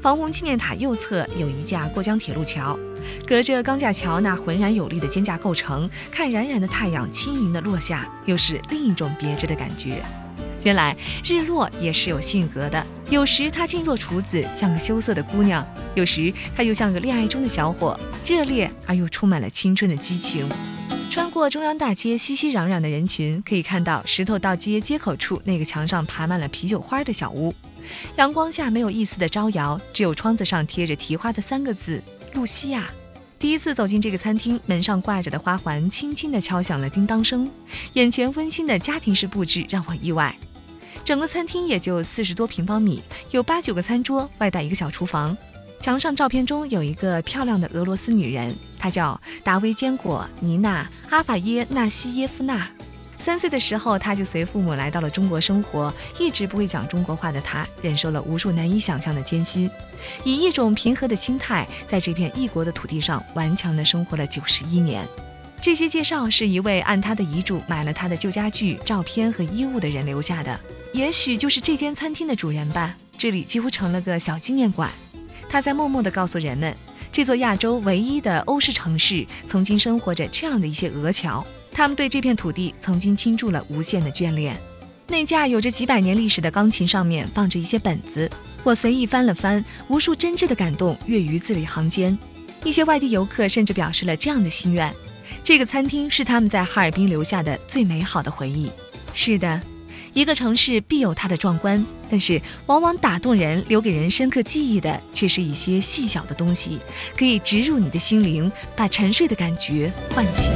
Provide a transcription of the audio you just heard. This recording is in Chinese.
防洪纪念塔右侧有一架过江铁路桥，隔着钢架桥那浑然有力的肩架构成，看冉冉的太阳轻盈的落下，又是另一种别致的感觉。原来日落也是有性格的，有时它静若处子，像个羞涩的姑娘；有时它又像个恋爱中的小伙，热烈而又充满了青春的激情。穿过中央大街，熙熙攘攘的人群，可以看到石头道街街口处那个墙上爬满了啤酒花的小屋。阳光下没有一丝的招摇，只有窗子上贴着提花的三个字“露西亚”。第一次走进这个餐厅，门上挂着的花环轻轻地敲响了叮当声。眼前温馨的家庭式布置让我意外。整个餐厅也就四十多平方米，有八九个餐桌，外带一个小厨房。墙上照片中有一个漂亮的俄罗斯女人，她叫达维坚果尼娜·阿法耶纳西耶夫娜。三岁的时候，他就随父母来到了中国生活。一直不会讲中国话的他，忍受了无数难以想象的艰辛，以一种平和的心态，在这片异国的土地上顽强地生活了九十一年。这些介绍是一位按他的遗嘱买了他的旧家具、照片和衣物的人留下的，也许就是这间餐厅的主人吧。这里几乎成了个小纪念馆。他在默默地告诉人们，这座亚洲唯一的欧式城市，曾经生活着这样的一些俄侨。他们对这片土地曾经倾注了无限的眷恋。那架有着几百年历史的钢琴上面放着一些本子，我随意翻了翻，无数真挚的感动跃于字里行间。一些外地游客甚至表示了这样的心愿：这个餐厅是他们在哈尔滨留下的最美好的回忆。是的，一个城市必有它的壮观，但是往往打动人、留给人深刻记忆的，却是一些细小的东西，可以植入你的心灵，把沉睡的感觉唤醒。